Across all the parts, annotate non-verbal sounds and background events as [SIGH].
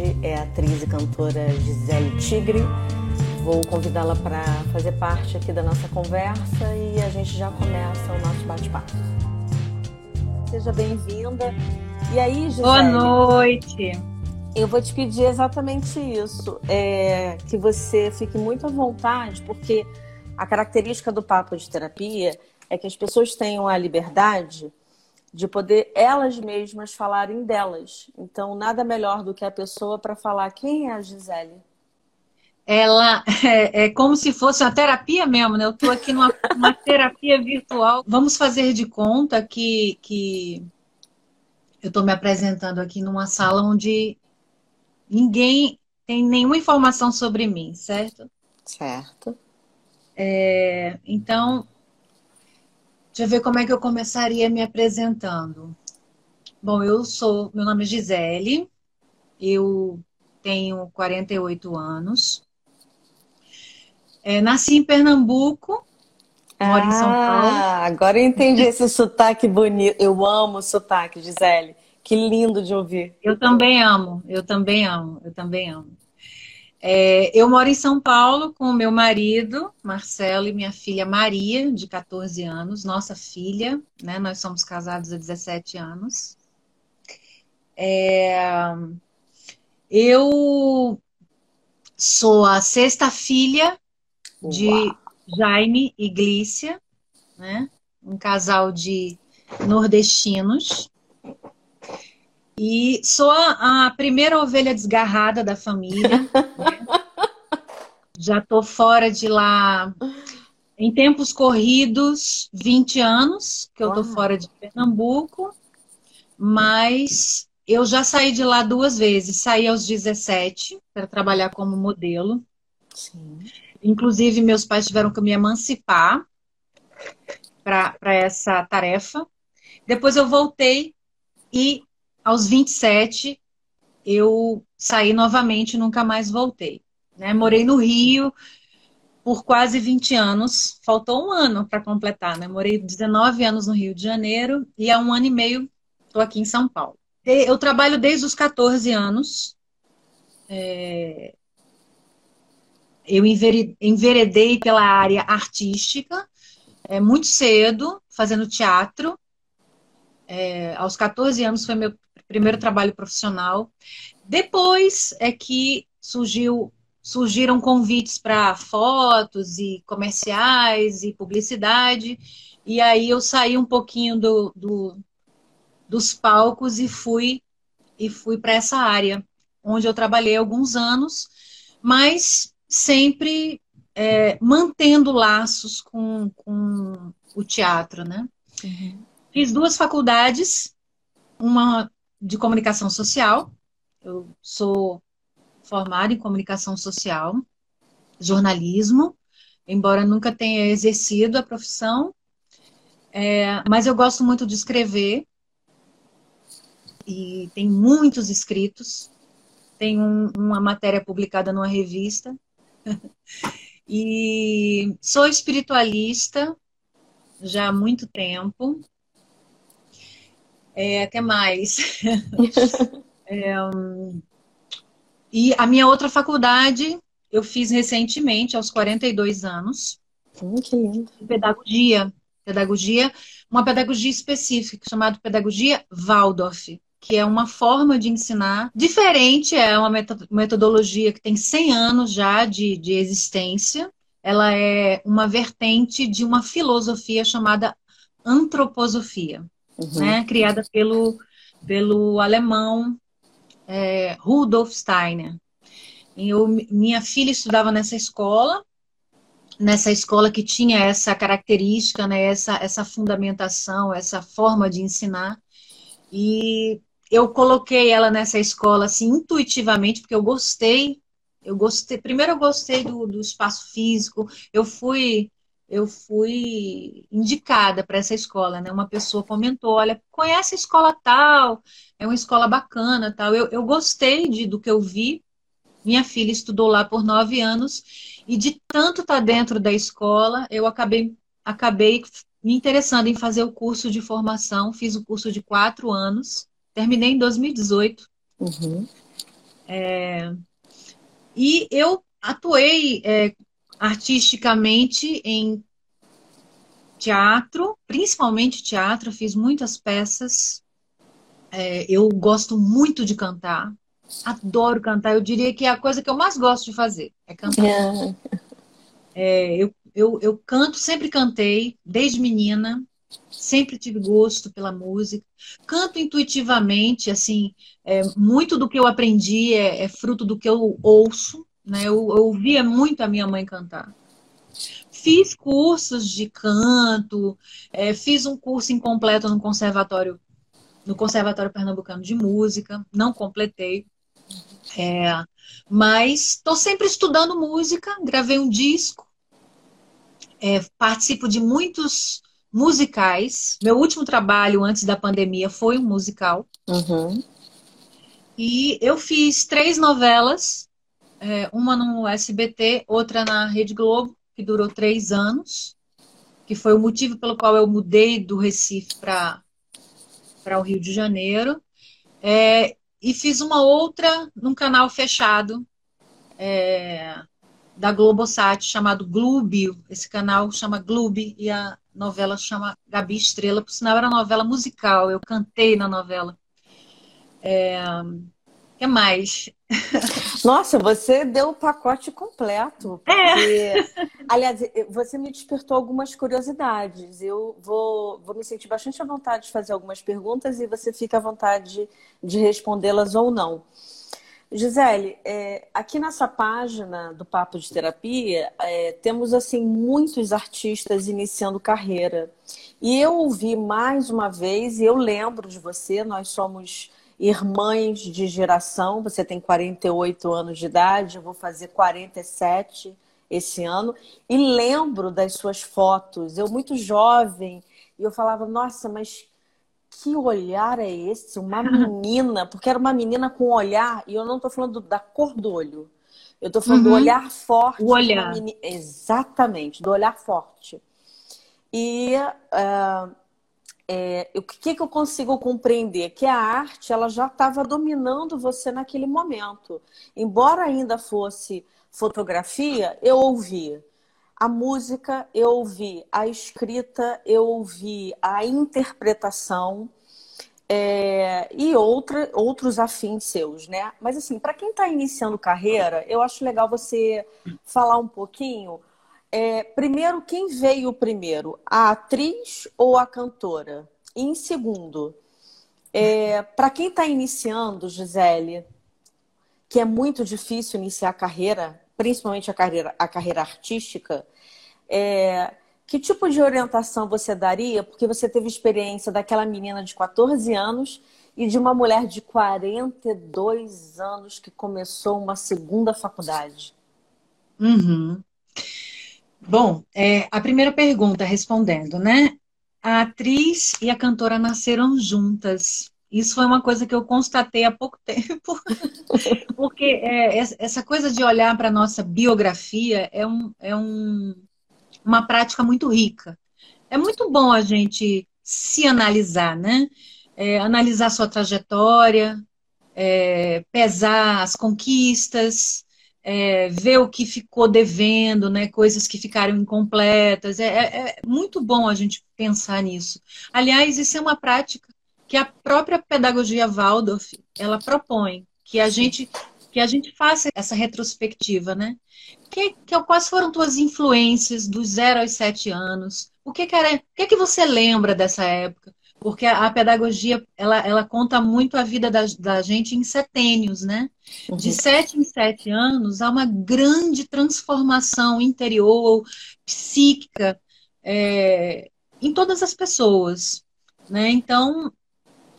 hoje é a atriz e cantora Gisele Tigre. Vou convidá-la para fazer parte aqui da nossa conversa e a gente já começa o nosso bate-papo. Seja bem-vinda. E aí, Gisele? Boa noite. Eu vou te pedir exatamente isso, é, que você fique muito à vontade, porque a característica do papo de terapia é que as pessoas tenham a liberdade de poder elas mesmas falarem delas. Então, nada melhor do que a pessoa para falar quem é a Gisele. Ela [LAUGHS] é, é, como se fosse uma terapia mesmo, né? Eu estou aqui numa [LAUGHS] uma terapia virtual. Vamos fazer de conta que, que eu estou me apresentando aqui numa sala onde ninguém tem nenhuma informação sobre mim, certo? Certo. É, então, Deixa eu ver como é que eu começaria me apresentando. Bom, eu sou, meu nome é Gisele, eu tenho 48 anos. É, nasci em Pernambuco, moro ah, em São Paulo. Agora eu entendi esse sotaque bonito. Eu amo o sotaque, Gisele. Que lindo de ouvir. Eu também amo, eu também amo, eu também amo. É, eu moro em São Paulo com o meu marido, Marcelo, e minha filha Maria, de 14 anos, nossa filha, né? Nós somos casados há 17 anos. É, eu sou a sexta filha de Uau. Jaime e Glícia, né? Um casal de nordestinos. E sou a, primeira ovelha desgarrada da família. [LAUGHS] Já estou fora de lá em tempos corridos, 20 anos que eu estou fora de Pernambuco, mas eu já saí de lá duas vezes. Saí aos 17 para trabalhar como modelo. Sim. Inclusive, meus pais tiveram que me emancipar para essa tarefa. Depois eu voltei e aos 27, eu saí novamente e nunca mais voltei. Né? Morei no Rio por quase 20 anos, faltou um ano para completar, né? Morei 19 anos no Rio de Janeiro e há um ano e meio estou aqui em São Paulo. Eu trabalho desde os 14 anos. É... Eu enveredei pela área artística é, muito cedo, fazendo teatro. É, aos 14 anos foi meu primeiro trabalho profissional. Depois é que surgiu, surgiram convites para fotos e comerciais e publicidade. E aí eu saí um pouquinho do, do dos palcos e fui e fui para essa área, onde eu trabalhei alguns anos, mas sempre é, mantendo laços com, com o teatro, né? Uhum. Fiz duas faculdades, uma de comunicação social. Eu sou formada em comunicação social, jornalismo, embora nunca tenha exercido a profissão, é, mas eu gosto muito de escrever e tem muitos escritos. Tem um, uma matéria publicada numa revista. [LAUGHS] e sou espiritualista já há muito tempo. É, que mais? [LAUGHS] é, um, e a minha outra faculdade eu fiz recentemente, aos 42 anos. Hum, que lindo. Pedagogia. Pedagogia, uma pedagogia específica, chamada Pedagogia Waldorf, que é uma forma de ensinar diferente, é uma metodologia que tem 100 anos já de, de existência. Ela é uma vertente de uma filosofia chamada antroposofia uhum. né, criada pelo, pelo alemão é, Rudolf Steiner. Eu, minha filha estudava nessa escola, nessa escola que tinha essa característica, né, essa, essa fundamentação, essa forma de ensinar. E eu coloquei ela nessa escola assim intuitivamente, porque eu gostei. Eu gostei. Primeiro eu gostei do, do espaço físico. Eu fui eu fui indicada para essa escola, né? Uma pessoa comentou, olha, conhece a escola tal, é uma escola bacana, tal. Eu, eu gostei de, do que eu vi. Minha filha estudou lá por nove anos e de tanto estar tá dentro da escola, eu acabei, acabei me interessando em fazer o curso de formação, fiz o curso de quatro anos, terminei em 2018. Uhum. É, e eu atuei é, artisticamente em teatro, principalmente teatro, fiz muitas peças. É, eu gosto muito de cantar, adoro cantar. Eu diria que é a coisa que eu mais gosto de fazer é cantar. É. [LAUGHS] É, eu, eu, eu canto, sempre cantei, desde menina, sempre tive gosto pela música. Canto intuitivamente, assim, é, muito do que eu aprendi é, é, fruto do que eu ouço. Né? Eu, eu ouvia muito a minha mãe cantar. Fiz cursos de canto, é, fiz um curso incompleto no conservatório, no Conservatório Pernambucano de Música, não completei. É, mas estou sempre estudando música, gravei um disco, é, participo de muitos musicais. Meu último trabalho antes da pandemia foi um musical. Uhum. E eu fiz três novelas, é, uma no SBT, outra na Rede Globo, que durou três anos, que foi o motivo pelo qual eu mudei do Recife para o Rio de Janeiro. É, e fiz uma outra num canal fechado é, da Globosat chamado Glúbio. Esse canal chama Gloob e a novela chama Gabi Estrela. Por sinal, era novela musical. Eu cantei na novela. É, que mais? Nossa, você deu o pacote completo. É. Porque, é. Aliás, você me despertou algumas curiosidades. Eu vou, vou me sentir bastante à vontade de fazer algumas perguntas e você fica à vontade de respondê-las ou não. Gisele, é, aqui nessa página do Papo de Terapia, é, temos assim muitos artistas iniciando carreira. E eu ouvi mais uma vez, e eu lembro de você, nós somos irmãs de geração. Você tem 48 anos de idade, eu vou fazer 47 esse ano. E lembro das suas fotos. Eu, muito jovem, e eu falava: Nossa, mas que olhar é esse? Uma [LAUGHS] menina, porque era uma menina com olhar, e eu não estou falando da cor do olho. Eu estou falando uhum. do olhar forte. O olhar. Menina... Exatamente, do olhar forte. E uh, é, o que, que eu consigo compreender? Que a arte ela já estava dominando você naquele momento. Embora ainda fosse fotografia, eu ouvi a música, eu ouvi a escrita, eu ouvi a interpretação é, e outra, outros afins seus, né? Mas assim, para quem está iniciando carreira, eu acho legal você falar um pouquinho é, primeiro, quem veio primeiro? A atriz ou a cantora? E em segundo, é, para quem está iniciando, Gisele, que é muito difícil iniciar a carreira, principalmente a carreira, a carreira artística, é, que tipo de orientação você daria? Porque você teve experiência daquela menina de 14 anos e de uma mulher de 42 anos que começou uma segunda faculdade. Uhum. Bom, é, a primeira pergunta, respondendo, né? A atriz e a cantora nasceram juntas. Isso foi uma coisa que eu constatei há pouco [LAUGHS] tempo, porque é, essa coisa de olhar para a nossa biografia é, um, é um, uma prática muito rica. É muito bom a gente se analisar, né? É, analisar sua trajetória, é, pesar as conquistas, é, ver o que ficou devendo, né, coisas que ficaram incompletas. É, é, é, muito bom a gente pensar nisso. Aliás, isso é uma prática que a própria pedagogia Waldorf ela propõe que a gente que a gente faça essa retrospectiva, né? Que, que, quais foram tuas influências dos zero aos sete anos? O que, que era, o que, que você lembra dessa época? porque a, a, pedagogia ela, ela conta muito a vida da, da gente em setênios, né? Uhum. De sete em sete anos há uma grande transformação interior, psíquica, é, em todas as pessoas, né? Então,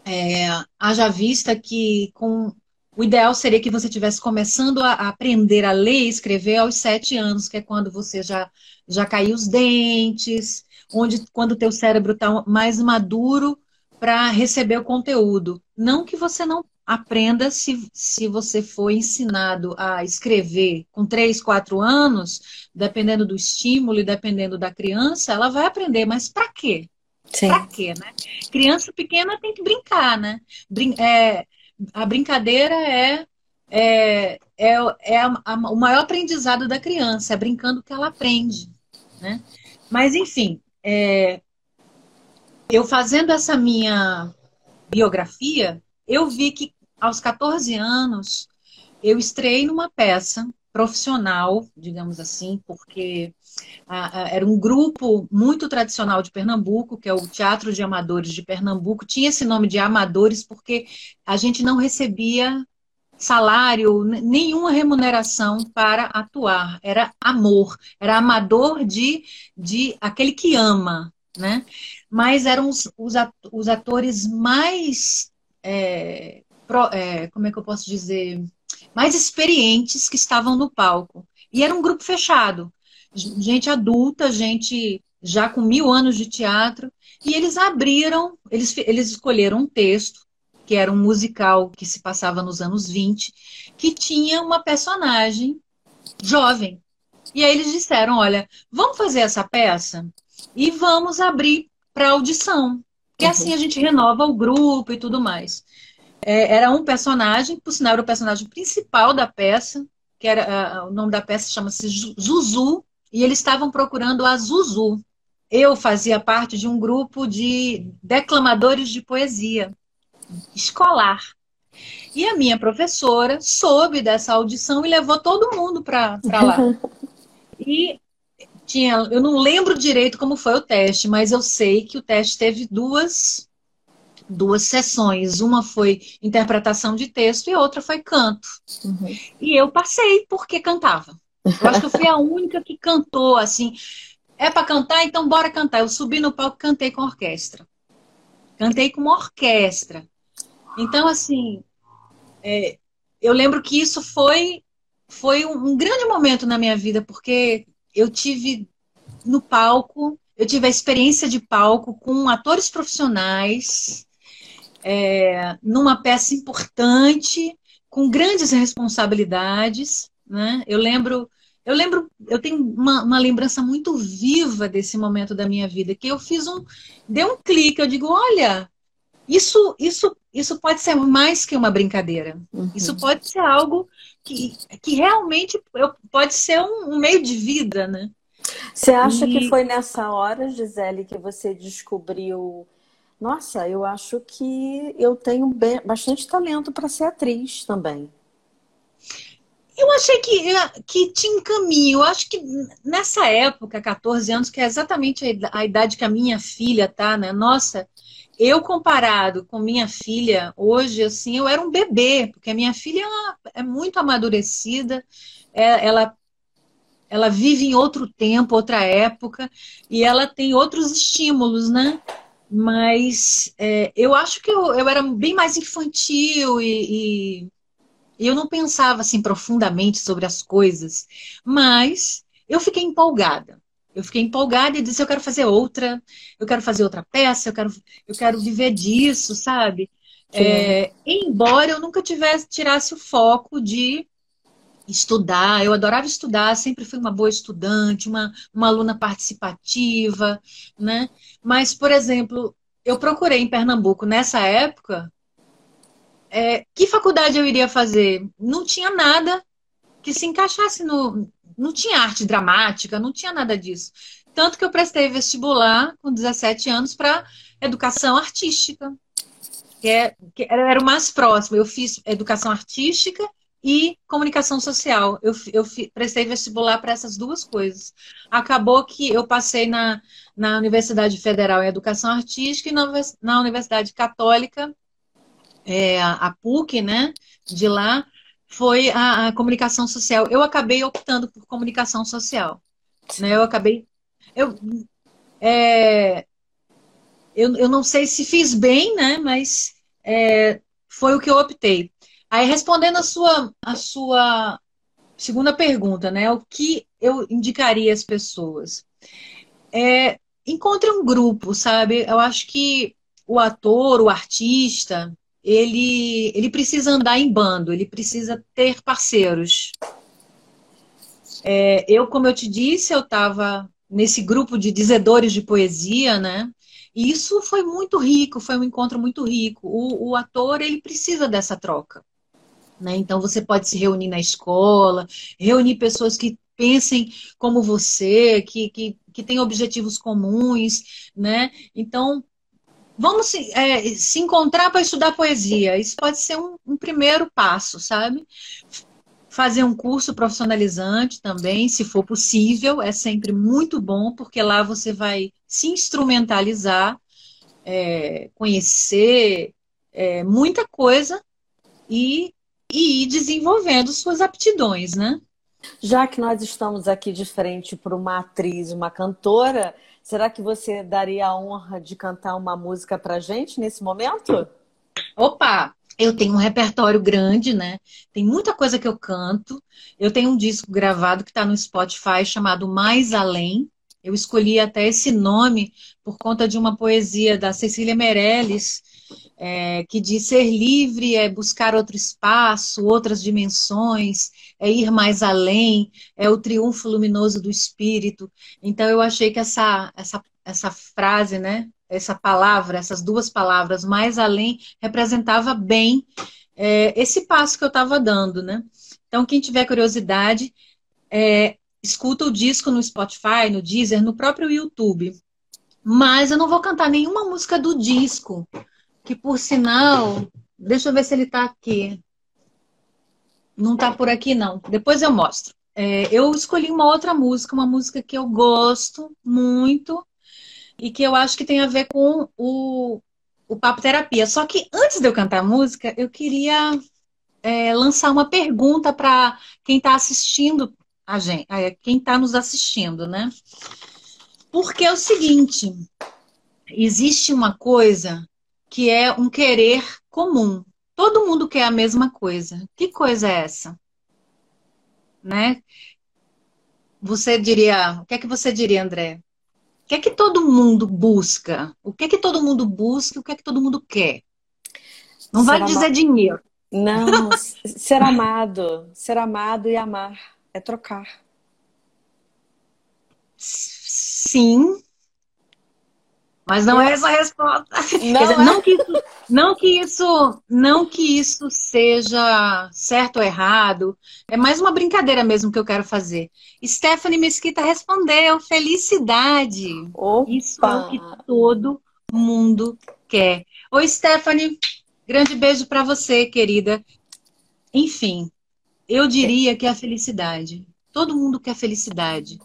é, haja vista que com o ideal seria que você estivesse começando a, a aprender a ler e escrever aos sete anos, que é quando você já, já caiu os dentes, onde quando o teu cérebro está mais maduro para receber o conteúdo. Não que você não aprenda se, se você for ensinado a escrever com 3, 4 anos, dependendo do estímulo e dependendo da criança, ela vai aprender, mas para quê? Pra quê, né? Criança pequena tem que brincar, né? Brin é, a brincadeira é, é, é, é a, a, o maior aprendizado da criança, é brincando que ela aprende, né? Mas, enfim, é, eu fazendo essa minha biografia, eu vi que aos 14 anos eu estrei numa peça profissional, digamos assim, porque era um grupo muito tradicional de Pernambuco, que é o Teatro de Amadores de Pernambuco. Tinha esse nome de Amadores porque a gente não recebia salário, nenhuma remuneração para atuar. Era amor, era amador de, de aquele que ama, né? Mas eram os, os atores mais. É, é, como é que eu posso dizer? Mais experientes que estavam no palco. E era um grupo fechado gente adulta, gente já com mil anos de teatro, e eles abriram, eles, eles escolheram um texto, que era um musical que se passava nos anos 20, que tinha uma personagem jovem. E aí eles disseram: olha, vamos fazer essa peça e vamos abrir para audição. Que uhum. assim a gente renova o grupo e tudo mais. É, era um personagem, por sinal, era o personagem principal da peça, que era uh, o nome da peça chama-se Zuzu, e eles estavam procurando a Zuzu. Eu fazia parte de um grupo de declamadores de poesia escolar. E a minha professora soube dessa audição e levou todo mundo para lá. [LAUGHS] E tinha, eu não lembro direito como foi o teste, mas eu sei que o teste teve duas duas sessões. Uma foi interpretação de texto e outra foi canto. Uhum. E eu passei porque cantava. Eu acho que eu fui a única que cantou assim. É para cantar, então bora cantar. Eu subi no palco e cantei com orquestra. Cantei com uma orquestra. Então, assim, é, eu lembro que isso foi, foi um grande momento na minha vida, porque eu tive no palco, eu tive a experiência de palco com atores profissionais, é, numa peça importante, com grandes responsabilidades. Né? Eu lembro, eu lembro, eu tenho uma, uma, lembrança muito viva desse momento da minha vida, que eu fiz um, deu um clique, eu digo, olha, isso, isso, isso pode ser mais que uma brincadeira. Uhum. Isso pode ser algo que, que realmente eu, pode ser um, um meio de vida, né? Você acha e... que foi nessa hora, Gisele, que você descobriu nossa, eu acho que eu tenho bastante talento para ser atriz também. Eu achei que, que tinha um caminho. Eu acho que nessa época, 14 anos, que é exatamente a idade que a minha filha tá, né? Nossa, eu comparado com minha filha, hoje, assim, eu era um bebê, porque a minha filha é muito amadurecida, é, ela, ela vive em outro tempo, outra época, e ela tem outros estímulos, né? Mas é, eu acho que eu, eu era bem mais infantil e, e eu não pensava assim profundamente sobre as coisas, mas eu fiquei empolgada. Eu fiquei empolgada e disse: eu quero fazer outra, eu quero fazer outra peça, eu quero, eu quero viver disso, sabe? É, embora eu nunca tivesse tirasse o foco de estudar, eu adorava estudar, sempre fui uma boa estudante, uma, uma aluna participativa, né? Mas, por exemplo, eu procurei em Pernambuco nessa época é, que faculdade eu iria fazer? Não tinha nada que se encaixasse no. Não tinha arte dramática, não tinha nada disso. Tanto que eu prestei vestibular com 17 anos para educação artística, que, é, que era o mais próximo. Eu fiz educação artística e comunicação social. Eu, eu prestei vestibular para essas duas coisas. Acabou que eu passei na, na Universidade Federal em Educação Artística e na, na Universidade Católica é, a PUC, né, de lá, foi a, a, comunicação social. Eu acabei optando por comunicação social. Né? Eu acabei. Eu, é, eu, eu não sei se fiz bem, né? Mas é, foi o que eu optei. Aí, respondendo a sua, a sua segunda pergunta, né? O que eu indicaria às pessoas? É, encontre um grupo, sabe? Eu acho que o ator, o artista, ele, ele precisa andar em bando, ele precisa ter parceiros. É, eu, como eu te disse, eu estava nesse grupo de dizedores de poesia, né? E isso foi muito rico, foi um encontro muito rico. O, o ator, ele precisa dessa troca. Né? Então, você pode se reunir na escola, reunir pessoas que pensem como você, que, que, que têm objetivos comuns, né? Então, vamos se, é, se encontrar para estudar poesia. Isso pode ser um, um primeiro passo, sabe? fazer um curso profissionalizante também, se for possível, é sempre muito bom, porque lá você vai se instrumentalizar, é, conhecer é, muita coisa e, e ir desenvolvendo suas aptidões, né? Já que nós estamos aqui de frente para uma atriz, uma cantora, será que você daria a honra de cantar uma música para gente nesse momento? Opa! Eu tenho um repertório grande, né? Tem muita coisa que eu canto. Eu tenho um disco gravado que está no Spotify chamado Mais Além. Eu escolhi até esse nome por conta de uma poesia da Cecília Meirelles, é, que diz ser livre é buscar outro espaço, outras dimensões, é ir mais além, é o triunfo luminoso do espírito. Então eu achei que essa, essa, essa frase, né, essa palavra, essas duas palavras, mais além, representava bem é, esse passo que eu estava dando, né? Então, quem tiver curiosidade, é, escuta o disco no Spotify, no Deezer, no próprio YouTube. Mas eu não vou cantar nenhuma música do disco, que por sinal, deixa eu ver se ele está aqui. Não está por aqui, não. Depois eu mostro. É, eu escolhi uma outra música, uma música que eu gosto muito, e que eu acho que tem a ver com o, o papo terapia. Só que antes de eu cantar a música, eu queria é, lançar uma pergunta para quem está assistindo a gente, quem está nos assistindo, né? Porque é o seguinte, existe uma coisa que é um querer comum. Todo mundo quer a mesma coisa. Que coisa é essa? Né? Você diria, o que é que você diria, André? que é que todo mundo busca? O que é que todo mundo busca? O que é que todo mundo quer? Não vai dizer dinheiro. Não, [LAUGHS] ser amado. Ser amado e amar. É trocar. Sim, mas não é essa a resposta. Não, [LAUGHS] dizer, é. não, que isso, não, que isso, não que isso seja certo ou errado. É mais uma brincadeira mesmo que eu quero fazer. Stephanie Mesquita respondeu: felicidade. Opa. Isso é o que todo mundo quer. Oi, Stephanie. Grande beijo para você, querida. Enfim, eu diria que é a felicidade. Todo mundo quer felicidade.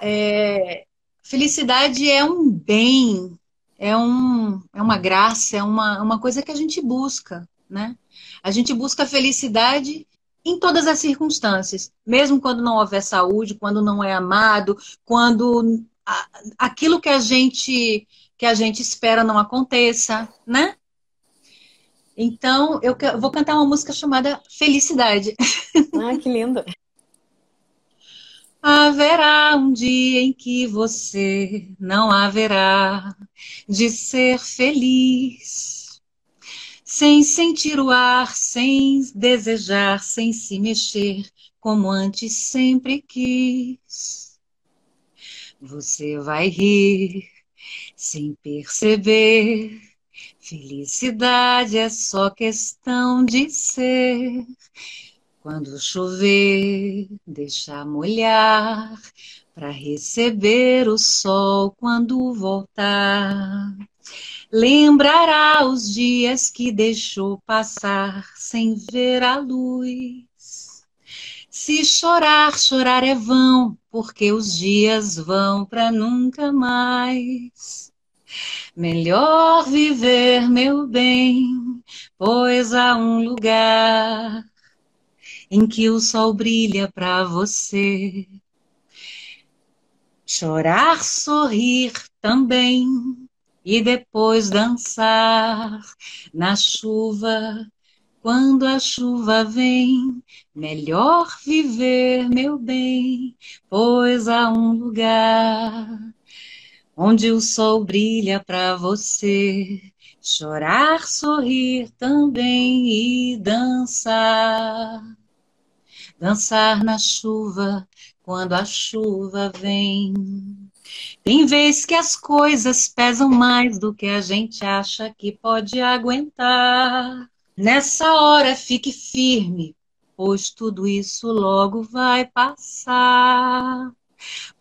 É, Felicidade é um bem, é, um, é uma graça, é uma, uma coisa que a gente busca, né? A gente busca felicidade em todas as circunstâncias, mesmo quando não houver saúde, quando não é amado, quando aquilo que a gente que a gente espera não aconteça, né? Então, eu vou cantar uma música chamada Felicidade. Ah, que linda. Haverá um dia em que você não haverá de ser feliz, sem sentir o ar, sem desejar, sem se mexer, como antes sempre quis. Você vai rir sem perceber. Felicidade é só questão de ser quando chover, deixa molhar para receber o sol quando voltar. Lembrará os dias que deixou passar sem ver a luz. Se chorar, chorar é vão, porque os dias vão para nunca mais. Melhor viver, meu bem, pois há um lugar em que o sol brilha para você. Chorar, sorrir também e depois dançar na chuva. Quando a chuva vem, melhor viver, meu bem, pois há um lugar onde o sol brilha para você chorar, sorrir também e dançar. Dançar na chuva quando a chuva vem. Tem vez que as coisas pesam mais do que a gente acha que pode aguentar. Nessa hora fique firme, pois tudo isso logo vai passar.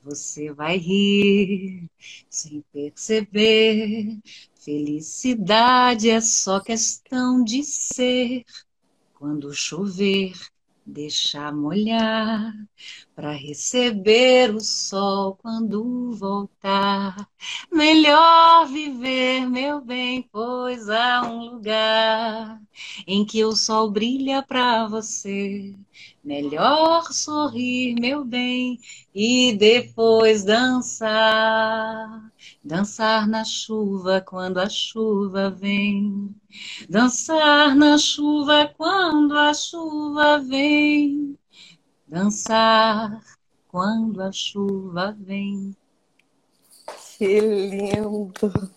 Você vai rir sem perceber. Felicidade é só questão de ser. Quando chover, deixar molhar para receber o sol quando voltar. Melhor viver, meu bem, pois há um lugar em que o sol brilha para você. Melhor sorrir, meu bem, e depois dançar. Dançar na chuva quando a chuva vem. Dançar na chuva quando a chuva vem. Dançar quando a chuva vem. Que lindo!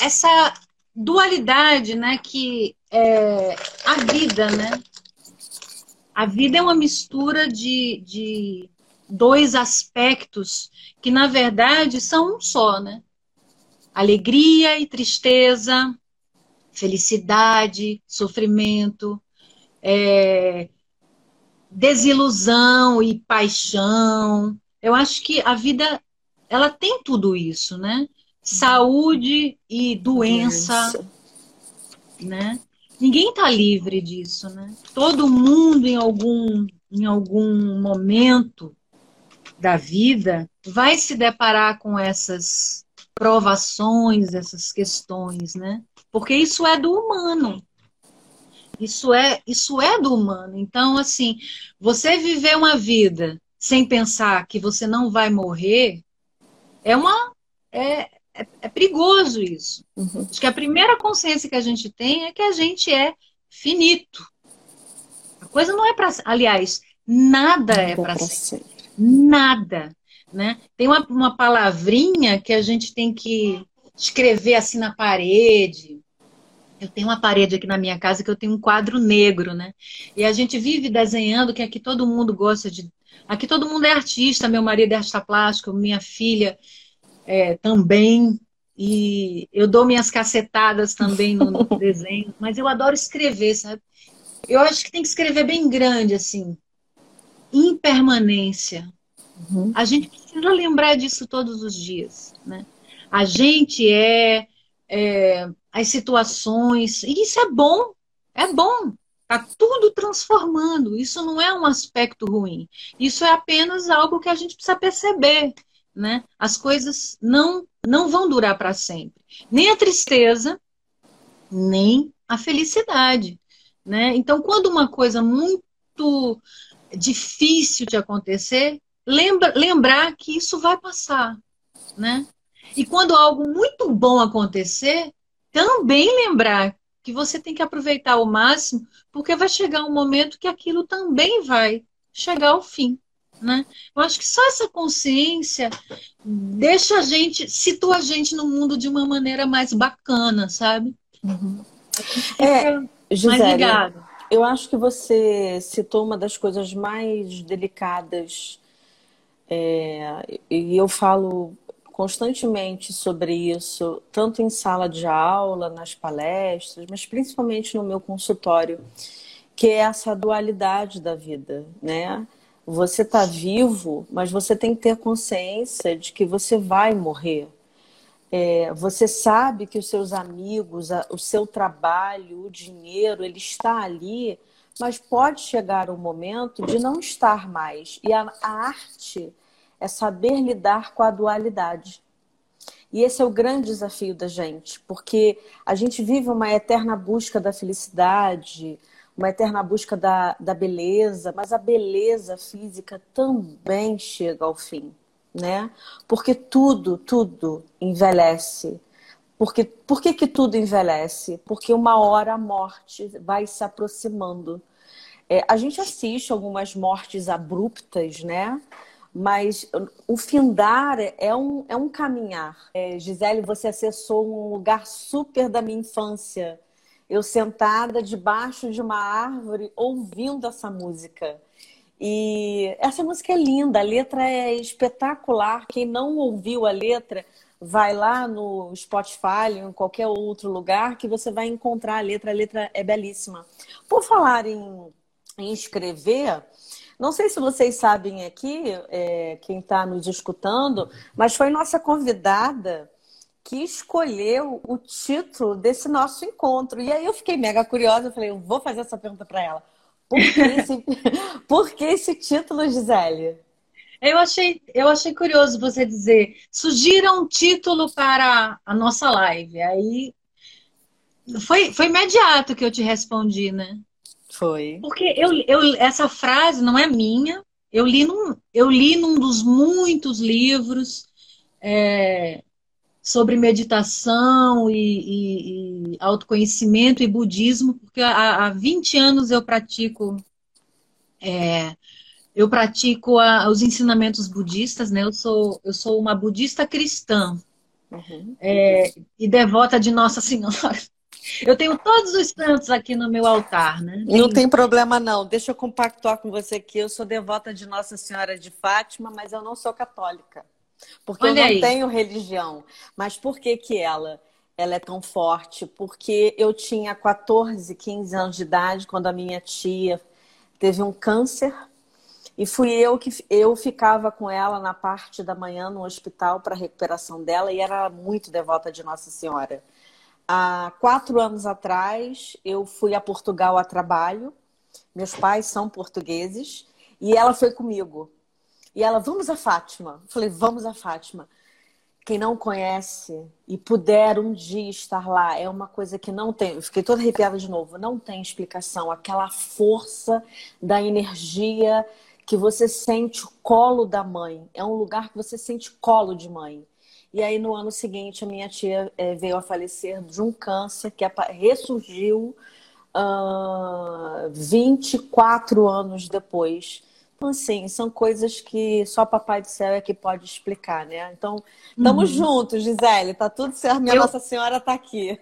Essa dualidade, né, que é a vida, né? A vida é uma mistura de, de dois aspectos que, na verdade, são um só, né? Alegria e tristeza, felicidade, sofrimento, é, desilusão e paixão. Eu acho que a vida ela tem tudo isso, né? Saúde e doença, doença. né? Ninguém está livre disso, né? Todo mundo em algum em algum momento da vida vai se deparar com essas provações, essas questões, né? Porque isso é do humano. Isso é, isso é do humano. Então, assim, você viver uma vida sem pensar que você não vai morrer é uma é, é, é perigoso isso. Uhum. Acho que a primeira consciência que a gente tem é que a gente é finito. A coisa não é para, aliás, nada é para sempre. Nada. Né? Tem uma, uma palavrinha que a gente tem que escrever assim na parede. Eu tenho uma parede aqui na minha casa que eu tenho um quadro negro, né? E a gente vive desenhando que aqui todo mundo gosta de. Aqui todo mundo é artista, meu marido é artista plástico, minha filha é, também. E eu dou minhas cacetadas também no, no [LAUGHS] desenho, mas eu adoro escrever, sabe? Eu acho que tem que escrever bem grande, assim impermanência. Uhum. A gente precisa lembrar disso todos os dias. Né? A gente é, é as situações, e isso é bom, é bom. Está tudo transformando. Isso não é um aspecto ruim. Isso é apenas algo que a gente precisa perceber. Né? As coisas não, não vão durar para sempre. Nem a tristeza, nem a felicidade. Né? Então, quando uma coisa muito difícil de acontecer, lembra, lembrar que isso vai passar, né? E quando algo muito bom acontecer, também lembrar que você tem que aproveitar ao máximo, porque vai chegar um momento que aquilo também vai chegar ao fim. Né? Eu acho que só essa consciência deixa a gente, situa a gente no mundo de uma maneira mais bacana, sabe? Uhum. É, Gisele. Eu acho que você citou uma das coisas mais delicadas, é, e eu falo constantemente sobre isso, tanto em sala de aula, nas palestras, mas principalmente no meu consultório, que é essa dualidade da vida, né? Você está vivo, mas você tem que ter consciência de que você vai morrer. É, você sabe que os seus amigos, o seu trabalho, o dinheiro, ele está ali, mas pode chegar o um momento de não estar mais. E a, a arte é saber lidar com a dualidade. E esse é o grande desafio da gente, porque a gente vive uma eterna busca da felicidade, uma eterna busca da, da beleza, mas a beleza física também chega ao fim né? Porque tudo, tudo envelhece. Porque, por que, que tudo envelhece? Porque uma hora a morte vai se aproximando. É, a gente assiste algumas mortes abruptas, né? Mas o findar é um, é um caminhar. É, Gisele, você acessou um lugar super da minha infância. Eu sentada debaixo de uma árvore ouvindo essa música. E essa música é linda, a letra é espetacular. Quem não ouviu a letra, vai lá no Spotify em qualquer outro lugar que você vai encontrar a letra. A letra é belíssima. Por falar em, em escrever, não sei se vocês sabem aqui, é, quem está nos escutando, mas foi nossa convidada que escolheu o título desse nosso encontro. E aí eu fiquei mega curiosa, eu falei, eu vou fazer essa pergunta para ela. Por que, esse... [LAUGHS] Por que esse título, Gisele? Eu achei, eu achei curioso você dizer, sugira um título para a nossa live. Aí foi, foi imediato que eu te respondi, né? Foi. Porque eu, eu, essa frase não é minha. Eu li num, eu li num dos muitos livros é, sobre meditação e, e, e, autoconhecimento e budismo, porque há, há 20 anos eu pratico é, eu pratico a, os ensinamentos budistas, né? Eu sou, eu sou uma budista cristã uhum. é, e devota de Nossa Senhora. [LAUGHS] Eu tenho todos os santos aqui no meu altar, né? Não tem problema não. Deixa eu compactuar com você aqui. Eu sou devota de Nossa Senhora de Fátima, mas eu não sou católica. Porque Olha eu não aí. tenho religião. Mas por que que ela? Ela é tão forte? Porque eu tinha 14, 15 anos de idade quando a minha tia teve um câncer e fui eu que eu ficava com ela na parte da manhã no hospital para recuperação dela e era muito devota de Nossa Senhora. Há quatro anos atrás, eu fui a Portugal a trabalho. Meus pais são portugueses e ela foi comigo. E ela, vamos a Fátima. Eu falei, vamos a Fátima. Quem não conhece e puder um dia estar lá, é uma coisa que não tem. Eu fiquei toda arrepiada de novo. Não tem explicação. Aquela força da energia que você sente o colo da mãe. É um lugar que você sente colo de mãe. E aí, no ano seguinte, a minha tia é, veio a falecer de um câncer que ressurgiu uh, 24 anos depois. Então, assim, são coisas que só Papai do Céu é que pode explicar, né? Então, estamos uhum. juntos, Gisele. Tá tudo certo. Minha Eu... Nossa Senhora está aqui.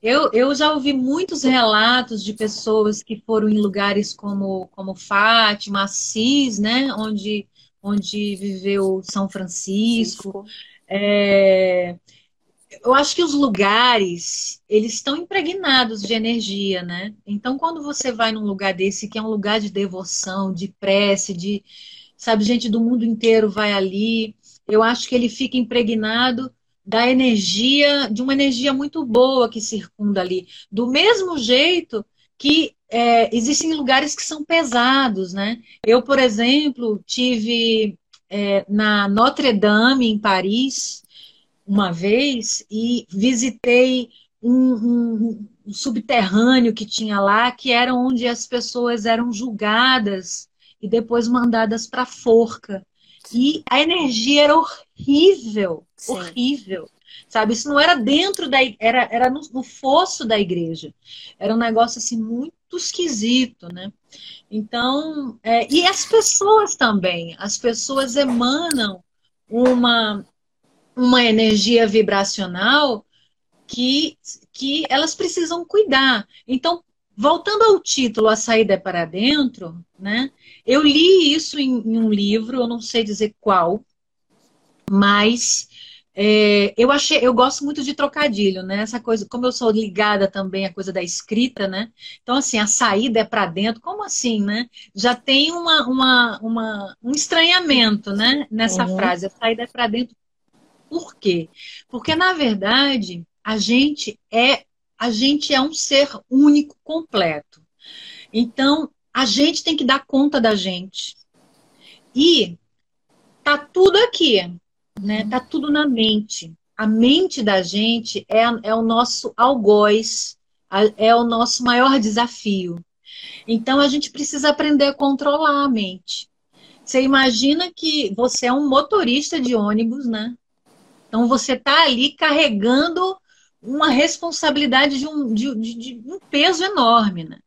Eu, eu já ouvi muitos relatos de pessoas que foram em lugares como, como Fátima, Assis, né? Onde, onde viveu São Francisco. É, eu acho que os lugares, eles estão impregnados de energia, né? Então, quando você vai num lugar desse, que é um lugar de devoção, de prece, de, sabe, gente do mundo inteiro vai ali, eu acho que ele fica impregnado da energia, de uma energia muito boa que circunda ali. Do mesmo jeito que é, existem lugares que são pesados, né? Eu, por exemplo, tive é, na Notre Dame, em Paris, uma vez, e visitei um, um, um subterrâneo que tinha lá, que era onde as pessoas eram julgadas e depois mandadas para forca. E a energia era horrível, Sim. horrível. Sabe, isso não era dentro da era era no, no, fosso da igreja. Era um negócio assim muito esquisito, né? Então, é, e as pessoas também, as pessoas emanam uma uma energia vibracional que que elas precisam cuidar. Então, voltando ao título A Saída é para Dentro, né? Eu li isso em, em um livro, eu não sei dizer qual, mas é, eu achei, eu gosto muito de trocadilho, né? Essa coisa, como eu sou ligada também à coisa da escrita, né? Então, assim, a saída é para dentro, como assim, né? Já tem uma, uma, uma um estranhamento, né? Nessa uhum. frase, a saída é para dentro. Por quê? Porque, na verdade, a gente é a gente é um ser único, completo. Então, a gente tem que dar conta da gente. E tá tudo aqui, né? Tá tudo na mente. A mente da gente é, é o nosso algoz, é o nosso maior desafio. Então, a gente precisa aprender a controlar a mente. Você imagina que você é um motorista de ônibus, né? Então, você tá ali carregando uma responsabilidade de um, de, de, de um peso enorme, né?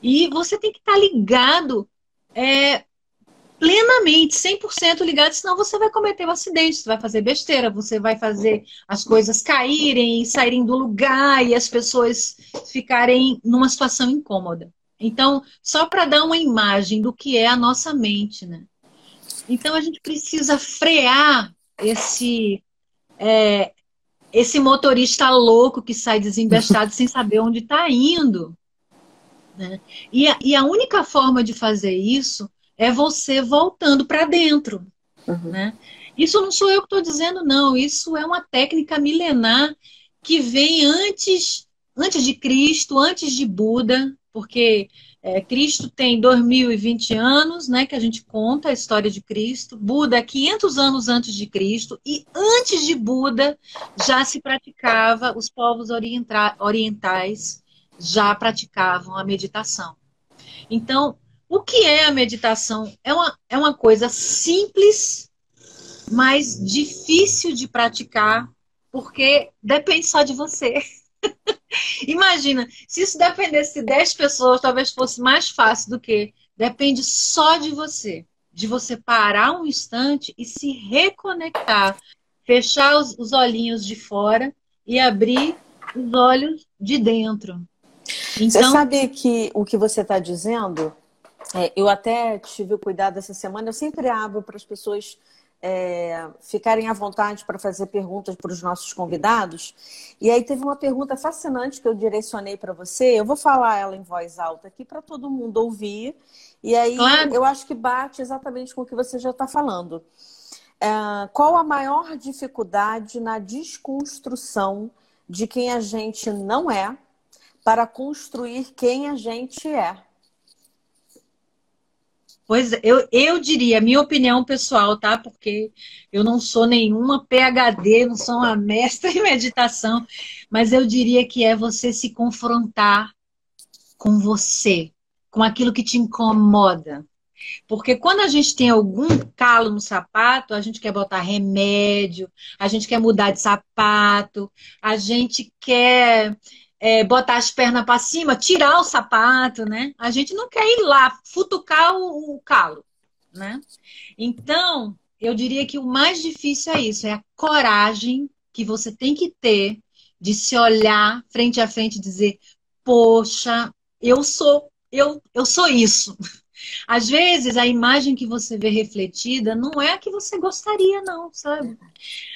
E você tem que estar tá ligado é, plenamente, 100% ligado, senão você vai cometer um acidente, você vai fazer besteira, você vai fazer as coisas caírem e saírem do lugar e as pessoas ficarem numa situação incômoda. Então, só para dar uma imagem do que é a nossa mente, né? Então, a gente precisa frear esse é, esse motorista louco que sai desembestado [LAUGHS] sem saber onde está indo. Né? E, a, e a única forma de fazer isso é você voltando para dentro. Uhum. Né? Isso não sou eu que estou dizendo, não. Isso é uma técnica milenar que vem antes, antes de Cristo, antes de Buda, porque é, Cristo tem 2020 anos, né, que a gente conta a história de Cristo. Buda é 500 anos antes de Cristo e antes de Buda já se praticava, os povos orientais já praticavam a meditação. Então, o que é a meditação? É uma, é uma coisa simples, mas difícil de praticar, porque depende só de você. [LAUGHS] [LAUGHS] Imagina, se isso dependesse de 10 pessoas, talvez fosse mais fácil do que. Depende só de você. De você parar um instante e se reconectar. Fechar os, os olhinhos de fora e abrir os olhos de dentro. Então, você sabe que o que você está dizendo é, eu até tive o cuidado essa semana, eu sempre abro para as pessoas é, ficarem à vontade para fazer perguntas para os nossos convidados. E aí teve uma pergunta fascinante que eu direcionei para você. Eu vou falar ela em voz alta aqui para todo mundo ouvir. E aí claro. eu acho que bate exatamente com o que você já está falando. É, qual a maior dificuldade na desconstrução de quem a gente não é para construir quem a gente é? Pois eu, eu diria, minha opinião pessoal, tá? Porque eu não sou nenhuma PhD, não sou uma mestra [LAUGHS] em meditação, mas eu diria que é você se confrontar com você, com aquilo que te incomoda. Porque quando a gente tem algum calo no sapato, a gente quer botar remédio, a gente quer mudar de sapato, a gente quer é, botar as pernas para cima, tirar o sapato, né? A gente não quer ir lá futucar o, o calo, né? Então, eu diria que o mais difícil é isso, é a coragem que você tem que ter de se olhar frente a frente e dizer, poxa, eu sou, eu, eu sou isso. [LAUGHS] Às vezes a imagem que você vê refletida não é a que você gostaria, não, sabe?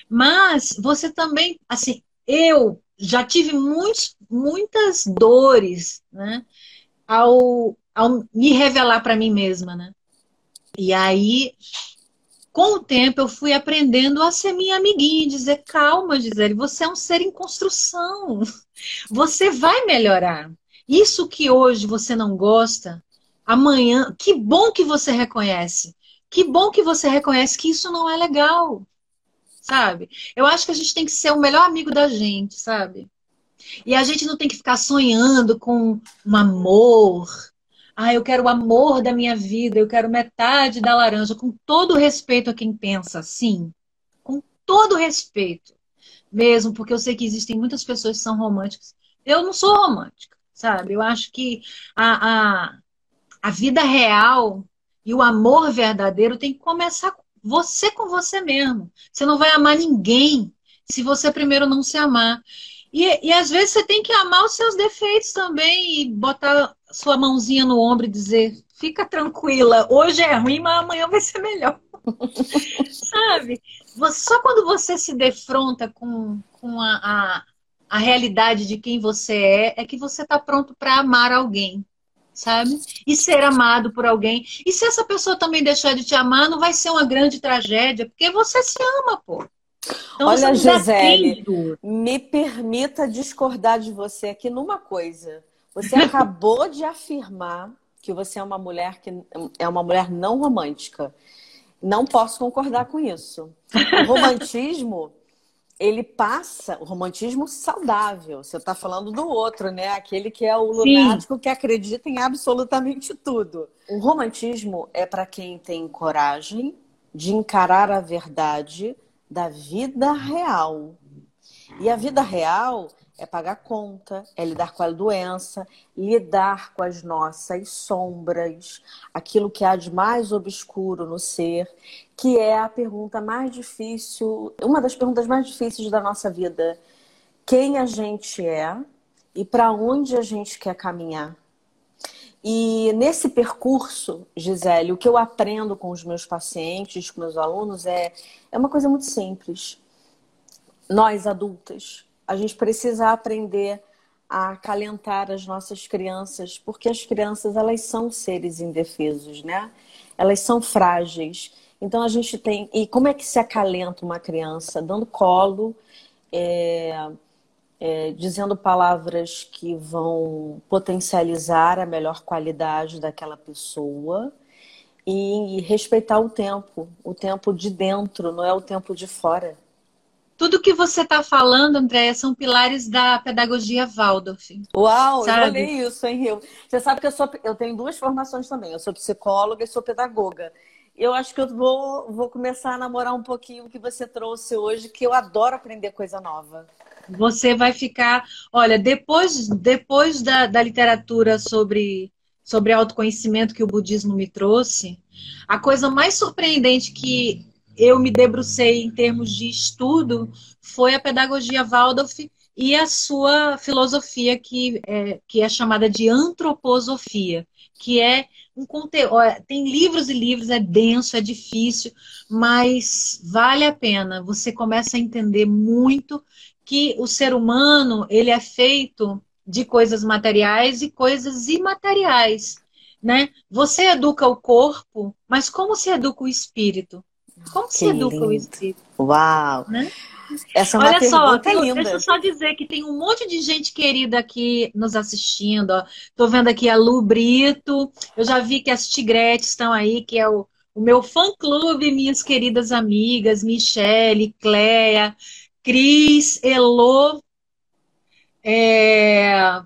Mas você também, assim, eu já tive muitos, muitas dores, né? Ao, ao me revelar para mim mesma, né? E aí, com o tempo, eu fui aprendendo a ser minha amiguinha dizer: calma, Gisele, você é um ser em construção. Você vai melhorar. Isso que hoje você não gosta, amanhã, que bom que você reconhece. Que bom que você reconhece que isso não é legal sabe? Eu acho que a gente tem que ser o melhor amigo da gente, sabe? E a gente não tem que ficar sonhando com um amor. Ah, eu quero o amor da minha vida, eu quero metade da laranja, com todo respeito a quem pensa assim. Com todo respeito. Mesmo, porque eu sei que existem muitas pessoas que são românticas. Eu não sou romântica, sabe? Eu acho que a, a, a vida real e o amor verdadeiro tem que começar você com você mesmo. Você não vai amar ninguém se você primeiro não se amar. E, e às vezes você tem que amar os seus defeitos também e botar sua mãozinha no ombro e dizer: fica tranquila, hoje é ruim, mas amanhã vai ser melhor. [LAUGHS] Sabe? Só quando você se defronta com, com a, a, a realidade de quem você é, é que você está pronto para amar alguém sabe? E ser amado por alguém. E se essa pessoa também deixar de te amar, não vai ser uma grande tragédia, porque você se ama, pô. Então, Olha, Gisele, me permita discordar de você aqui numa coisa. Você [LAUGHS] acabou de afirmar que você é uma mulher que é uma mulher não romântica. Não posso concordar com isso. O romantismo ele passa o romantismo saudável. Você está falando do outro, né? Aquele que é o lunático Sim. que acredita em absolutamente tudo. O romantismo é para quem tem coragem de encarar a verdade da vida real. E a vida real é pagar conta, é lidar com a doença, lidar com as nossas sombras, aquilo que há de mais obscuro no ser, que é a pergunta mais difícil, uma das perguntas mais difíceis da nossa vida. Quem a gente é e para onde a gente quer caminhar? E nesse percurso, Gisele, o que eu aprendo com os meus pacientes, com meus alunos, é, é uma coisa muito simples. Nós, adultas, a gente precisa aprender a acalentar as nossas crianças, porque as crianças, elas são seres indefesos, né? Elas são frágeis. Então a gente tem. E como é que se acalenta uma criança? Dando colo, é, é, dizendo palavras que vão potencializar a melhor qualidade daquela pessoa e, e respeitar o tempo, o tempo de dentro, não é o tempo de fora. Tudo que você está falando, Andréia, são pilares da pedagogia Waldorf. Uau, sabe? eu falei isso, hein, Rio? Você sabe que eu, sou, eu tenho duas formações também. Eu sou psicóloga e sou pedagoga. Eu acho que eu vou, vou começar a namorar um pouquinho o que você trouxe hoje, que eu adoro aprender coisa nova. Você vai ficar. Olha, depois, depois da, da literatura sobre, sobre autoconhecimento que o budismo me trouxe, a coisa mais surpreendente que eu me debrucei em termos de estudo foi a pedagogia Waldorf e a sua filosofia que é, que é chamada de antroposofia, que é um conteúdo. Tem livros e livros, é denso, é difícil, mas vale a pena. Você começa a entender muito que o ser humano ele é feito de coisas materiais e coisas imateriais, né? Você educa o corpo, mas como se educa o espírito? Como que se educa lindo. o espírito? Uau! Né? Essa é uma Olha só, tem, linda. deixa eu só dizer que tem um monte de gente querida aqui nos assistindo. Ó. Tô vendo aqui a Lu Brito, eu já vi que as Tigretes estão aí, que é o, o meu fã-clube, minhas queridas amigas, Michele, Cleia, Cris, Elô, é...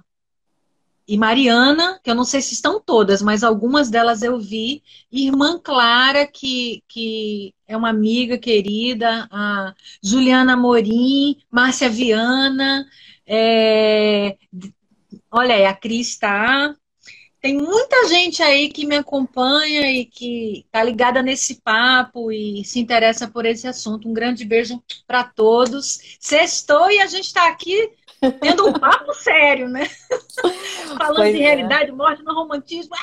e Mariana, que eu não sei se estão todas, mas algumas delas eu vi. Irmã Clara, que, que é uma amiga querida, a Juliana Morim, Márcia Viana, é... olha, a Cris está tem muita gente aí que me acompanha e que está ligada nesse papo e se interessa por esse assunto. Um grande beijo para todos. Sextou e a gente está aqui tendo um papo sério, né? [LAUGHS] Falando pois de é. realidade, morte no romantismo.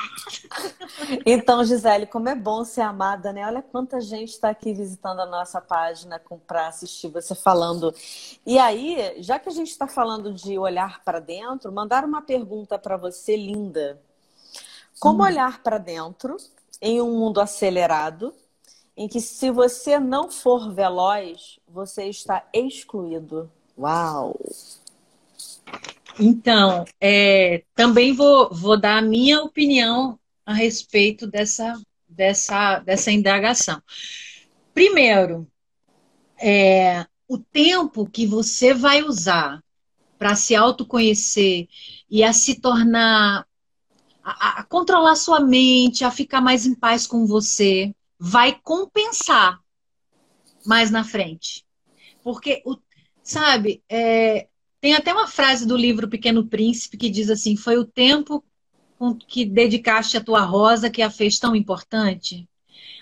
[LAUGHS] então, Gisele, como é bom ser amada, né? Olha quanta gente está aqui visitando a nossa página para assistir você falando. E aí, já que a gente está falando de olhar para dentro, mandar uma pergunta para você, linda. Como hum. olhar para dentro em um mundo acelerado, em que se você não for veloz, você está excluído. Uau! Então, é, também vou, vou dar a minha opinião a respeito dessa, dessa, dessa indagação. Primeiro, é, o tempo que você vai usar para se autoconhecer e a se tornar a, a controlar sua mente, a ficar mais em paz com você, vai compensar mais na frente. Porque, o, sabe, é, tem até uma frase do livro Pequeno Príncipe que diz assim: Foi o tempo que dedicaste a tua rosa que a fez tão importante.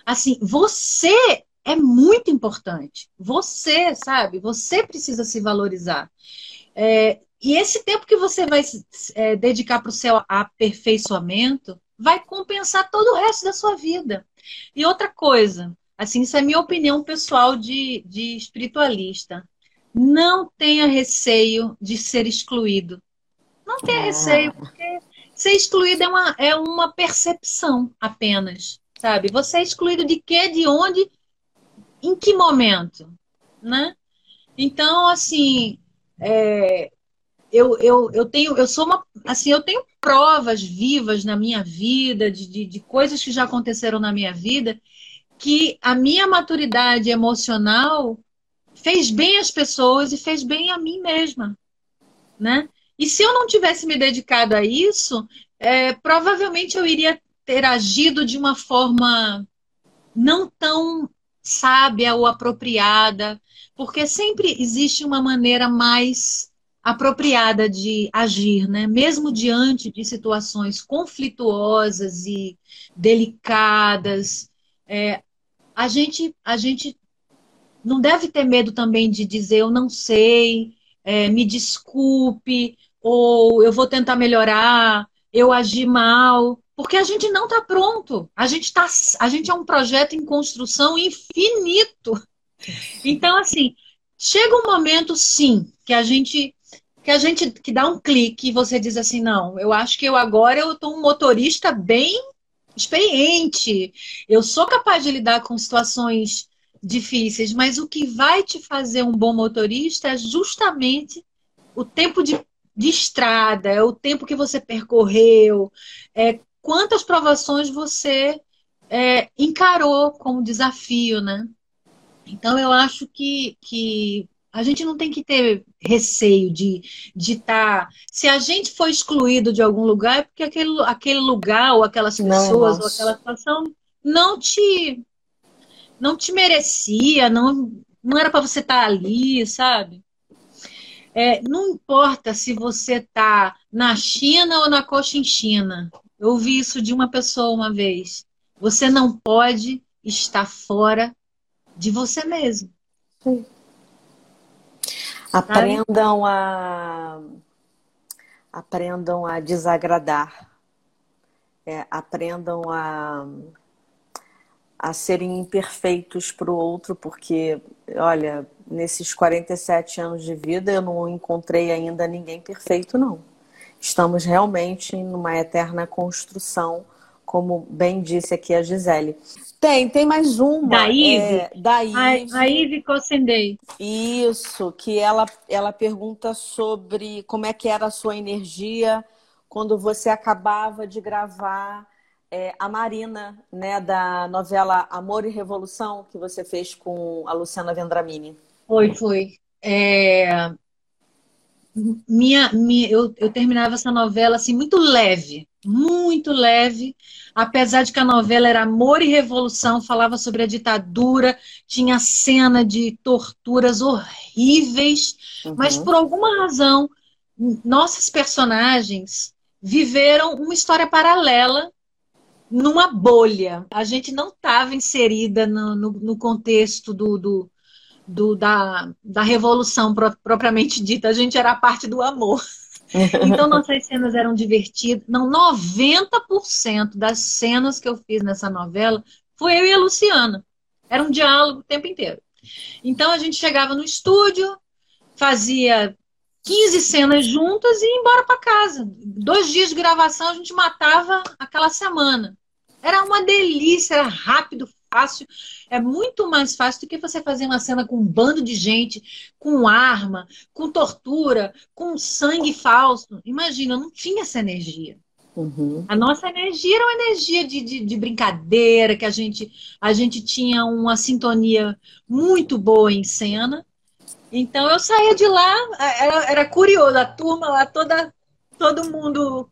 Assim, você é muito importante. Você, sabe? Você precisa se valorizar. É, e esse tempo que você vai é, dedicar para o seu aperfeiçoamento vai compensar todo o resto da sua vida. E outra coisa, assim, isso é minha opinião pessoal de, de espiritualista. Não tenha receio de ser excluído. Não tenha ah. receio, porque ser excluído é uma, é uma percepção apenas, sabe? Você é excluído de quê, de onde, em que momento, né? Então, assim, é, eu, eu, eu tenho, eu sou uma, assim, eu tenho provas vivas na minha vida, de, de, de coisas que já aconteceram na minha vida, que a minha maturidade emocional fez bem às pessoas e fez bem a mim mesma, né? E se eu não tivesse me dedicado a isso, é, provavelmente eu iria ter agido de uma forma não tão sábia ou apropriada, porque sempre existe uma maneira mais apropriada de agir, né? Mesmo diante de situações conflituosas e delicadas, é, a gente a gente não deve ter medo também de dizer eu não sei, é, me desculpe, ou eu vou tentar melhorar, eu agi mal, porque a gente não está pronto. A gente tá, a gente é um projeto em construção infinito. Então, assim, chega um momento, sim, que a gente que a gente que dá um clique e você diz assim, não, eu acho que eu agora eu estou um motorista bem experiente. Eu sou capaz de lidar com situações difíceis, mas o que vai te fazer um bom motorista é justamente o tempo de, de estrada, é o tempo que você percorreu, é quantas provações você é, encarou como desafio, né? Então eu acho que, que a gente não tem que ter receio de estar. De tá... Se a gente foi excluído de algum lugar, é porque aquele, aquele lugar, ou aquelas pessoas, ou aquela situação não te não te merecia, não, não era para você estar tá ali, sabe? É, não importa se você está na China ou na Cochinchina. Eu ouvi isso de uma pessoa uma vez. Você não pode estar fora de você mesmo. Sim. Aprendam a aprendam a desagradar. É, aprendam a, a serem imperfeitos para o outro, porque, olha, nesses 47 anos de vida eu não encontrei ainda ninguém perfeito, não. Estamos realmente numa eterna construção, como bem disse aqui a Gisele. Tem, tem mais uma. Da Ive? É, da Ive. A, a Ive Cossendei. Isso, que ela, ela pergunta sobre como é que era a sua energia quando você acabava de gravar é, a Marina, né, da novela Amor e Revolução, que você fez com a Luciana Vendramini. Foi, foi. É... Minha, minha, eu, eu terminava essa novela assim, muito leve, muito leve, apesar de que a novela era Amor e Revolução, falava sobre a ditadura, tinha cena de torturas horríveis, uhum. mas por alguma razão, nossas personagens viveram uma história paralela numa bolha. A gente não estava inserida no, no, no, contexto do, do, do, da, da revolução propriamente dita, a gente era parte do amor. [LAUGHS] Então, nossas cenas eram divertidas. Não, 90% das cenas que eu fiz nessa novela foi eu e a Luciana. Era um diálogo o tempo inteiro. Então, a gente chegava no estúdio, fazia 15 cenas juntas e ia embora para casa. Dois dias de gravação, a gente matava aquela semana. Era uma delícia, era rápido, fácil. É muito mais fácil do que você fazer uma cena com um bando de gente, com arma, com tortura, com sangue falso. Imagina, não tinha essa energia. Uhum. A nossa energia era uma energia de, de, de, brincadeira, que a gente, a gente tinha uma sintonia muito boa em cena. Então eu saía de lá, era, era curioso, a turma lá toda, todo mundo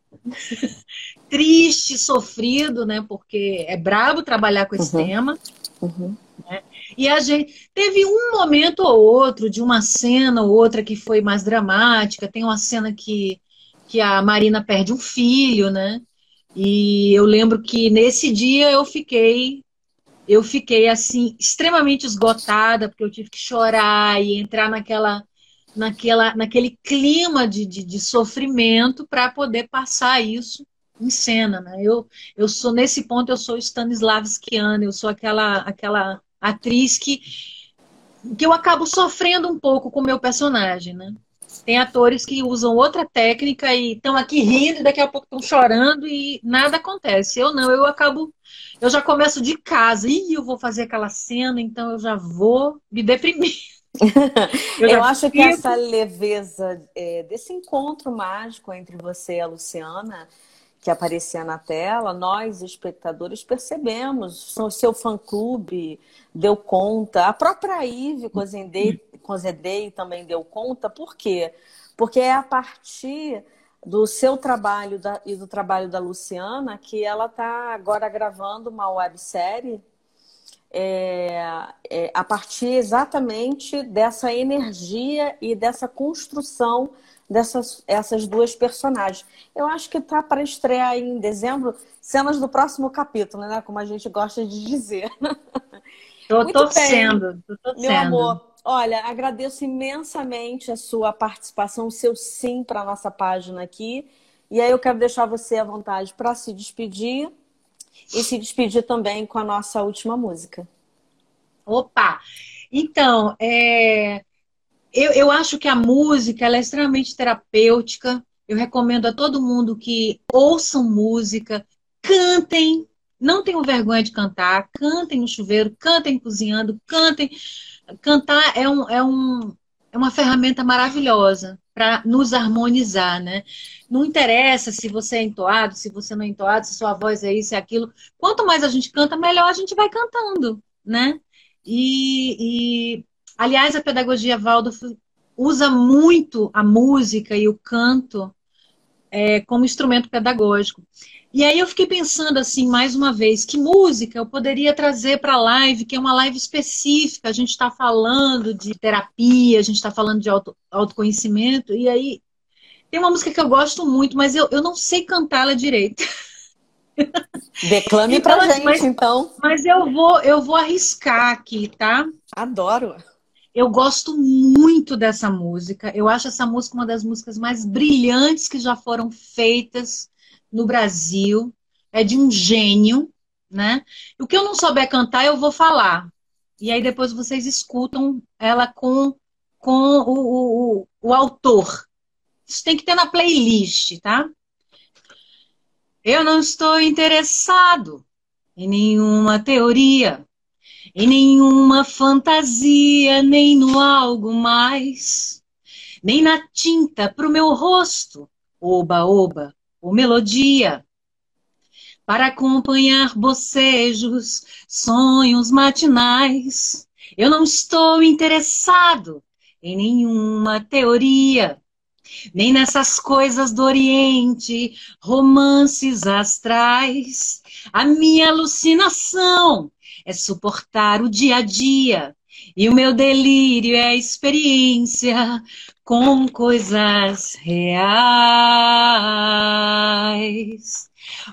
triste, sofrido, né? Porque é brabo trabalhar com esse uhum. tema. Uhum. Né? E a gente teve um momento ou outro de uma cena ou outra que foi mais dramática. Tem uma cena que, que a Marina perde um filho, né? E eu lembro que nesse dia eu fiquei eu fiquei assim extremamente esgotada porque eu tive que chorar e entrar naquela naquela naquele clima de, de, de sofrimento para poder passar isso em cena, né? Eu, eu sou nesse ponto eu sou Stanislavskiana, eu sou aquela aquela atriz que que eu acabo sofrendo um pouco com o meu personagem, né? Tem atores que usam outra técnica e estão aqui rindo, e daqui a pouco estão chorando e nada acontece. Eu não, eu acabo, eu já começo de casa, e eu vou fazer aquela cena, então eu já vou me deprimir. eu, [LAUGHS] eu acho fico... que essa leveza é, desse encontro mágico entre você e a Luciana que aparecia na tela, nós, espectadores, percebemos. O seu fã-clube deu conta, a própria Ive Cozedei também deu conta. Por quê? Porque é a partir do seu trabalho da, e do trabalho da Luciana que ela está agora gravando uma websérie é, é, a partir exatamente dessa energia e dessa construção dessas essas duas personagens. Eu acho que tá para estrear em dezembro cenas do próximo capítulo, né? Como a gente gosta de dizer. [LAUGHS] Tô torcendo, tô torcendo. Meu amor, olha, agradeço imensamente a sua participação, o seu sim para nossa página aqui. E aí eu quero deixar você à vontade para se despedir e se despedir também com a nossa última música. Opa! Então, é... eu, eu acho que a música é extremamente terapêutica. Eu recomendo a todo mundo que ouçam música, cantem, não tenham vergonha de cantar, cantem no chuveiro, cantem cozinhando, cantem. Cantar é, um, é, um, é uma ferramenta maravilhosa para nos harmonizar, né? Não interessa se você é entoado, se você não é entoado, se sua voz é isso, é aquilo. Quanto mais a gente canta, melhor a gente vai cantando, né? E, e aliás, a pedagogia Waldorf usa muito a música e o canto é, como instrumento pedagógico. E aí eu fiquei pensando assim, mais uma vez, que música eu poderia trazer para a live, que é uma live específica. A gente está falando de terapia, a gente está falando de auto, autoconhecimento, e aí tem uma música que eu gosto muito, mas eu, eu não sei cantá-la direito. [LAUGHS] Declame então, pra gente, mas, então. Mas eu vou, eu vou arriscar aqui, tá? Adoro. Eu gosto muito dessa música. Eu acho essa música uma das músicas mais brilhantes que já foram feitas no Brasil. É de um gênio, né? O que eu não souber cantar, eu vou falar. E aí depois vocês escutam ela com, com o, o, o, autor. Isso tem que ter na playlist, tá? Eu não estou interessado em nenhuma teoria, em nenhuma fantasia, nem no algo mais, nem na tinta pro meu rosto, oba, oba, ou melodia, para acompanhar bocejos, sonhos matinais. Eu não estou interessado em nenhuma teoria, nem nessas coisas do Oriente, romances astrais. A minha alucinação é suportar o dia a dia, e o meu delírio é experiência com coisas reais.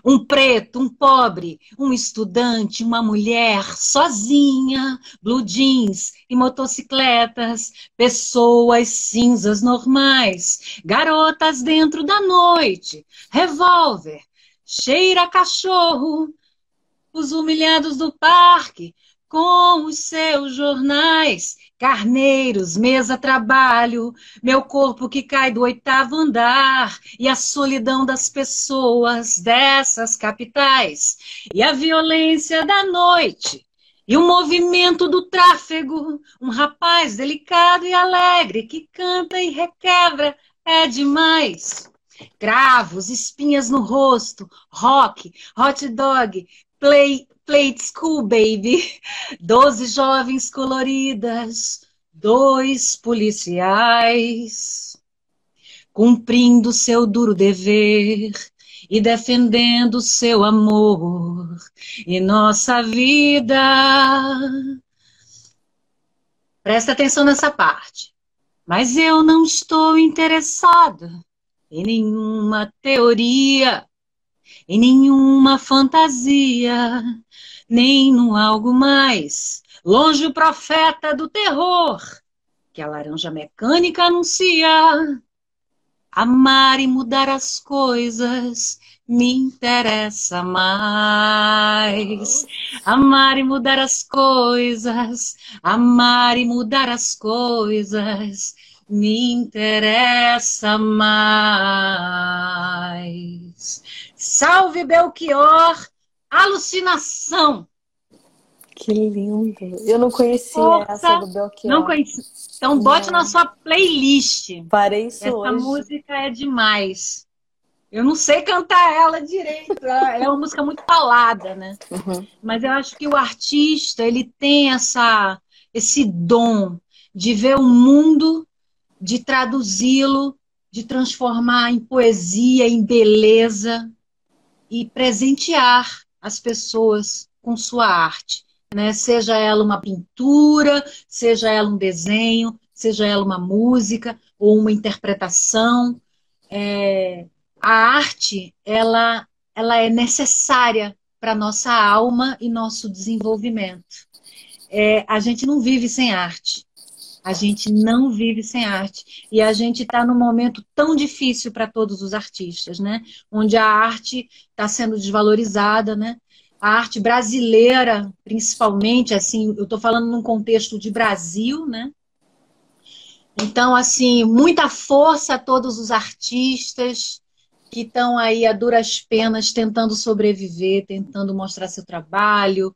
Um preto, um pobre, um estudante, uma mulher sozinha, blue jeans e motocicletas, pessoas cinzas normais, garotas dentro da noite, revólver, cheira cachorro, os humilhados do parque com os seus jornais. Carneiros, mesa, trabalho, meu corpo que cai do oitavo andar, e a solidão das pessoas dessas capitais, e a violência da noite, e o movimento do tráfego, um rapaz delicado e alegre que canta e requebra, é demais. Cravos, espinhas no rosto, rock, hot dog, play, Plate School Baby, doze jovens coloridas, dois policiais, cumprindo seu duro dever e defendendo seu amor e nossa vida. Presta atenção nessa parte. Mas eu não estou interessada em nenhuma teoria em nenhuma fantasia, nem no algo mais. Longe o profeta do terror, que a laranja mecânica anuncia. Amar e mudar as coisas me interessa mais. Amar e mudar as coisas, amar e mudar as coisas me interessa mais. Salve Belchior, alucinação. Que lindo. Eu não conhecia Força, essa do Belchior. Não conheci. Então bote na sua playlist. Parei isso Essa hoje. música é demais. Eu não sei cantar ela direito. é uma música muito falada, né? Uhum. Mas eu acho que o artista ele tem essa esse dom de ver o mundo, de traduzi-lo, de transformar em poesia, em beleza e presentear as pessoas com sua arte. Né? Seja ela uma pintura, seja ela um desenho, seja ela uma música, ou uma interpretação. É, a arte, ela, ela é necessária para nossa alma e nosso desenvolvimento. É, a gente não vive sem arte. A gente não vive sem arte. E a gente está num momento tão difícil para todos os artistas, né? Onde a arte está sendo desvalorizada, né? A arte brasileira, principalmente, assim, eu estou falando num contexto de Brasil, né? Então, assim, muita força a todos os artistas que estão aí a duras penas tentando sobreviver, tentando mostrar seu trabalho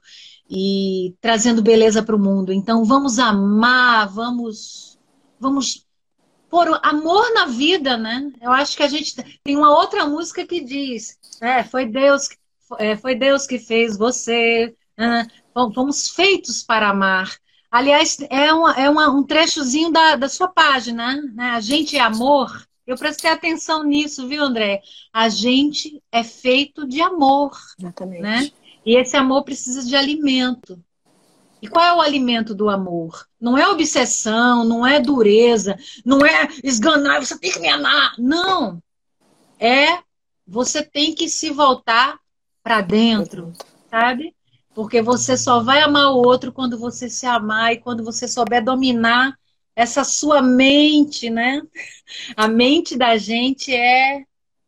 e trazendo beleza para o mundo. Então, vamos amar, vamos, vamos pôr amor na vida, né? Eu acho que a gente tem uma outra música que diz, é, foi Deus, é, foi Deus que fez você, né? fomos feitos para amar. Aliás, é, uma, é uma, um trechozinho da, da sua página, né? A gente é amor. Eu prestei atenção nisso, viu, André? A gente é feito de amor. Exatamente. Né? E esse amor precisa de alimento. E qual é o alimento do amor? Não é obsessão, não é dureza, não é esganar, você tem que me amar. Não. É você tem que se voltar para dentro, sabe? Porque você só vai amar o outro quando você se amar e quando você souber dominar essa sua mente, né? A mente da gente é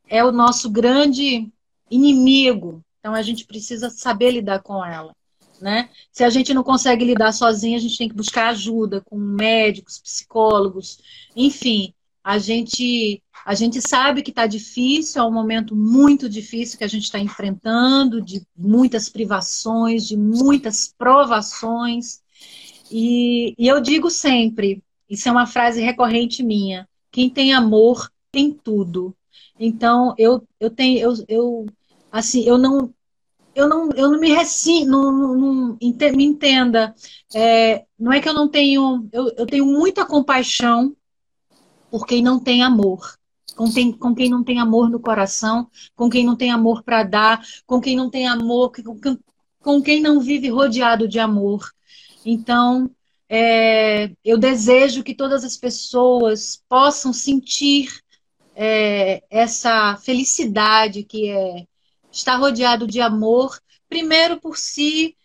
é o nosso grande inimigo. Então a gente precisa saber lidar com ela, né? Se a gente não consegue lidar sozinha, a gente tem que buscar ajuda com médicos, psicólogos, enfim. A gente a gente sabe que está difícil, é um momento muito difícil que a gente está enfrentando, de muitas privações, de muitas provações. E, e eu digo sempre, isso é uma frase recorrente minha: quem tem amor tem tudo. Então eu, eu tenho eu, eu assim eu não eu não, eu não me recinto, não, não, não, me entenda. É, não é que eu não tenho, eu, eu tenho muita compaixão por quem não tem amor com quem, com quem não tem amor no coração, com quem não tem amor para dar, com quem não tem amor, com, com quem não vive rodeado de amor. Então, é, eu desejo que todas as pessoas possam sentir é, essa felicidade que é estar rodeado de amor, primeiro por si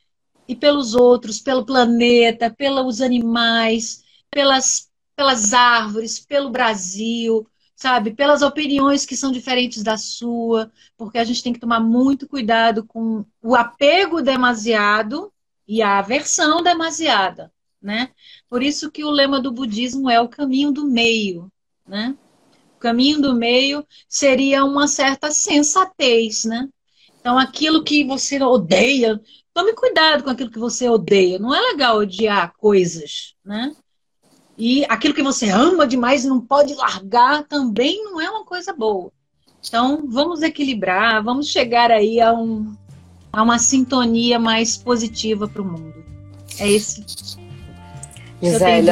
e pelos outros, pelo planeta, pelos animais, pelas, pelas árvores, pelo Brasil, sabe? Pelas opiniões que são diferentes da sua, porque a gente tem que tomar muito cuidado com o apego demasiado e a aversão demasiada, né? Por isso que o lema do budismo é o caminho do meio, né? O caminho do meio seria uma certa sensatez, né? Então, aquilo que você odeia, tome cuidado com aquilo que você odeia. Não é legal odiar coisas, né? E aquilo que você ama demais e não pode largar também não é uma coisa boa. Então, vamos equilibrar, vamos chegar aí a, um, a uma sintonia mais positiva para o mundo. É esse. Gisele,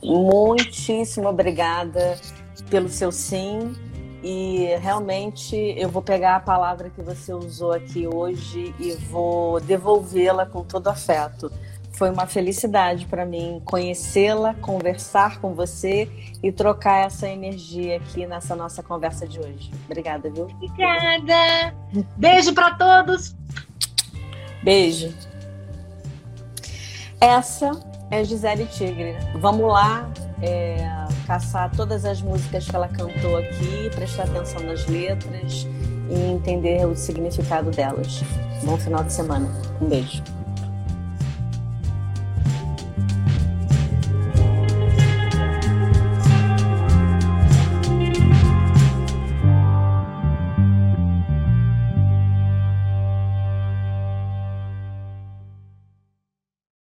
muitíssimo obrigada pelo seu sim. E realmente eu vou pegar a palavra que você usou aqui hoje e vou devolvê-la com todo afeto foi uma felicidade para mim conhecê-la, conversar com você e trocar essa energia aqui nessa nossa conversa de hoje. Obrigada, viu? Obrigada. Beijo para todos. Beijo. Essa é Gisele Tigre. Vamos lá é, caçar todas as músicas que ela cantou aqui, prestar atenção nas letras e entender o significado delas. Bom final de semana. Um beijo.